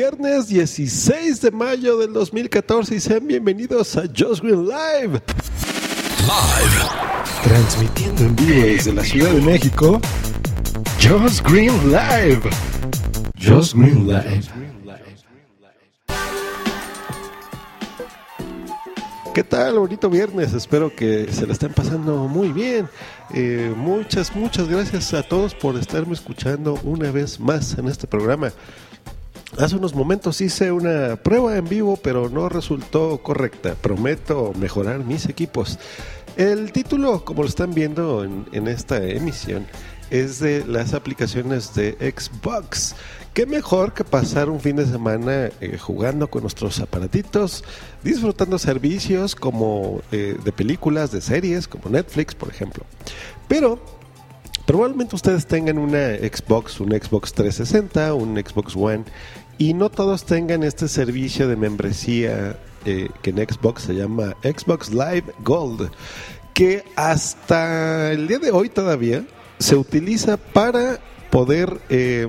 viernes 16 de mayo del 2014 y sean bienvenidos a Just Green Live. Live. Transmitiendo en vivo desde la Ciudad de México. Just Green Live. Just Green Live. ¿Qué tal? Bonito viernes. Espero que se la estén pasando muy bien. Eh, muchas, muchas gracias a todos por estarme escuchando una vez más en este programa. Hace unos momentos hice una prueba en vivo, pero no resultó correcta. Prometo mejorar mis equipos. El título, como lo están viendo en, esta emisión, es de las aplicaciones de Xbox. Qué mejor que pasar un fin de semana eh, jugando con nuestros aparatitos, disfrutando servicios como eh, de películas, de series, como Netflix, por ejemplo. Pero probablemente ustedes tengan una Xbox, un Xbox 360, un Xbox One, y no todos tengan este servicio de membresía eh, que en Xbox se llama Xbox Live Gold, que hasta el día de hoy todavía se utiliza para poder eh,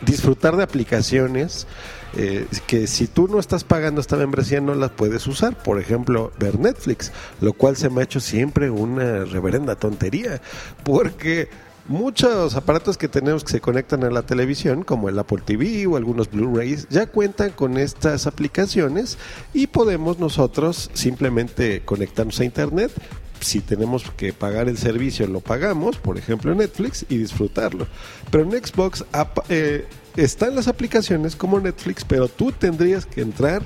disfrutar de aplicaciones eh, que si tú no estás pagando esta membresía no las puedes usar. Por ejemplo, ver Netflix, lo cual se me ha hecho siempre una reverenda tontería, porque muchos aparatos que tenemos que se conectan a la televisión, como el Apple TV o algunos Blu-rays, ya cuentan con estas aplicaciones y podemos nosotros simplemente conectarnos a Internet, si tenemos que pagar el servicio, lo pagamos, por ejemplo Netflix, y disfrutarlo. Pero en Xbox eh, están las aplicaciones como Netflix, pero tú tendrías que entrar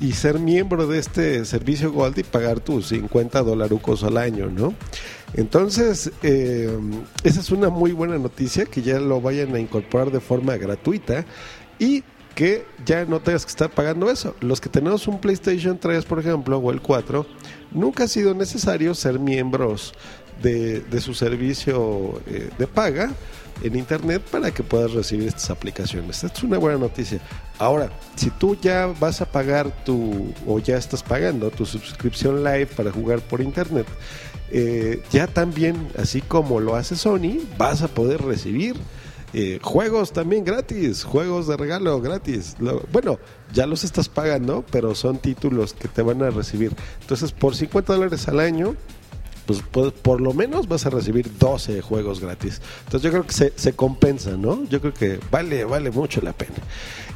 y ser miembro de este servicio Gold y pagar tus 50 dolarucos al año, ¿no? Entonces, eh, esa es una muy buena noticia, que ya lo vayan a incorporar de forma gratuita. Y que ya no tengas que estar pagando eso. Los que tenemos un PlayStation 3, por ejemplo, o el 4, nunca ha sido necesario ser miembros de, su servicio eh, de paga en internet para que puedas recibir estas aplicaciones. Esta es una buena noticia. Ahora, si tú ya vas a pagar tu, o ya estás pagando tu suscripción live para jugar por internet, eh, ya también, así como lo hace Sony, vas a poder recibir eh, juegos también gratis, juegos de regalo gratis. bueno, ya los estás pagando, pero son títulos que te van a recibir. Entonces, por 50 dólares al año, pues, por, lo menos vas a recibir 12 juegos gratis. Entonces, yo creo que se, se compensa, ¿no? Yo creo que vale, vale mucho la pena.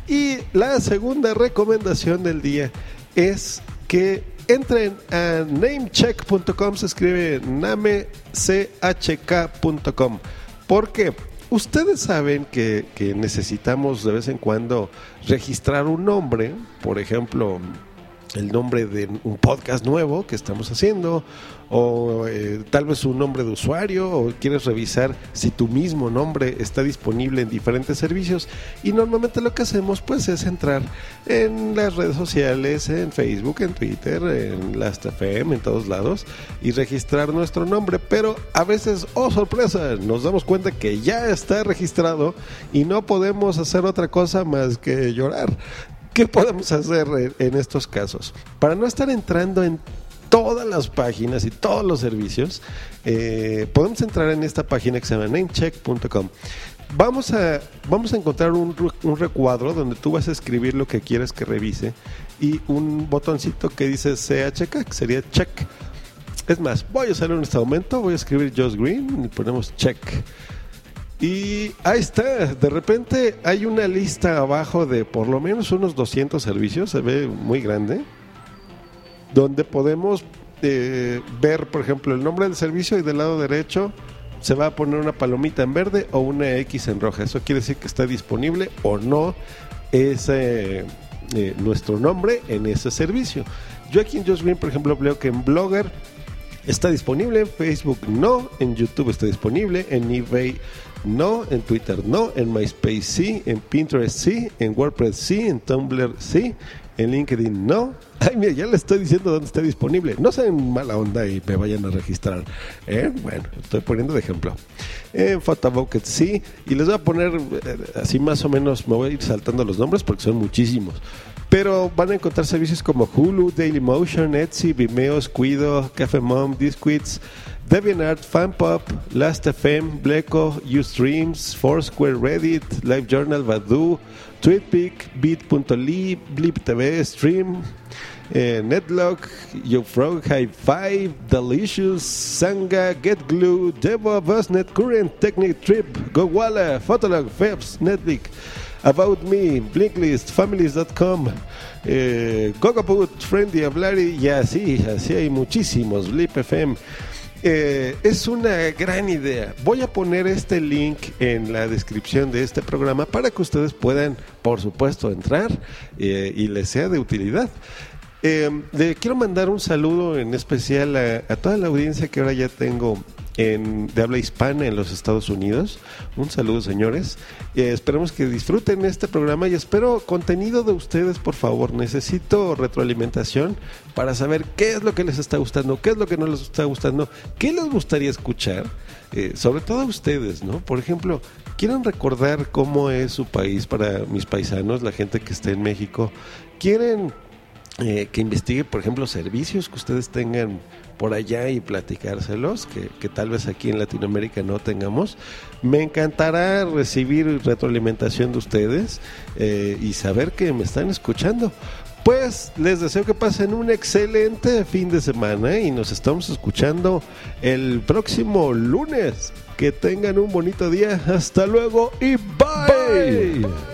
Y la segunda recomendación del día es que entren a namecheck.com, se escribe namechk.com. ¿Por qué? Ustedes saben que, necesitamos de vez en cuando registrar un nombre, por ejemplo, el nombre de un podcast nuevo que estamos haciendo o eh, tal vez un nombre de usuario o quieres revisar si tu mismo nombre está disponible en diferentes servicios y normalmente lo que hacemos pues es entrar en las redes sociales, en Facebook, en Twitter, en la FM, en todos lados y registrar nuestro nombre, pero a veces, oh sorpresa, nos damos cuenta que ya está registrado y no podemos hacer otra cosa más que llorar. ¿Qué podemos hacer en estos casos? Para no estar entrando en todas las páginas y todos los servicios, eh, podemos entrar en esta página que se llama namecheck.com. Vamos a, vamos a encontrar un, recuadro donde tú vas a escribir lo que quieres que revise y un botoncito que dice CHK, que sería check. Es más, voy a usarlo en este momento, voy a escribir Josh Green y ponemos check. Y ahí está, de repente hay una lista abajo de por lo menos unos 200 servicios, se ve muy grande, donde podemos eh, ver, por ejemplo, el nombre del servicio y del lado derecho se va a poner una palomita en verde o una X en roja. Eso quiere decir que está disponible o no ese, eh, nuestro nombre en ese servicio. Yo aquí en Just Green, por ejemplo, veo que en Blogger está disponible, en Facebook no, en YouTube está disponible, en eBay no, en Twitter no, en MySpace sí, en Pinterest sí, en WordPress sí, en Tumblr sí, en LinkedIn no. Ay, mira, ya le estoy diciendo dónde está disponible. No sean mala onda y me vayan a registrar. ¿eh? Bueno, estoy poniendo de ejemplo. En Photobucket sí, y les voy a poner eh, así más o menos, me voy a ir saltando los nombres porque son muchísimos. Pero van a encontrar servicios como Hulu, Dailymotion, Etsy, Vimeo, Squido, Cafe Mom, Disquits, DeviantArt, FanPop, Last.fm, Bleco, Ustreams, Foursquare, Reddit, LiveJournal, Badu, TweetPic, Beat.ly, Blip TV, Stream, eh, Netlock, YouFrog, High Five, Delicious, Sanga, GetGlue, Devo, Busnet, Current, Technic Trip, GoWalla, Photolog, Febs, Netflix, About Me, Blinklist, Families.com, eh, Gogaput, Friendly, Hablari y así, así hay muchísimos, Blip FM. Eh, es una gran idea. Voy a poner este link en la descripción de este programa para que ustedes puedan, por supuesto, entrar eh, y les sea de utilidad. Eh, quiero mandar un saludo en especial a toda la audiencia que ahora ya tengo en, de habla hispana en los Estados Unidos. Un saludo, señores. Eh, esperemos que disfruten este programa y espero contenido de ustedes, por favor. Necesito retroalimentación para saber qué es lo que les está gustando, qué es lo que no les está gustando, qué les gustaría escuchar, eh, sobre todo a ustedes, ¿no? Por ejemplo, ¿quieren recordar cómo es su país para mis paisanos, la gente que esté en México? ¿Quieren eh, que investigue, por ejemplo, servicios que ustedes tengan por allá y platicárselos, que, que, tal vez aquí en Latinoamérica no tengamos. Me encantará recibir retroalimentación de ustedes eh, y saber que me están escuchando. Pues les deseo que pasen un excelente fin de semana y nos estamos escuchando el próximo lunes. Que tengan un bonito día. Hasta luego y bye. bye.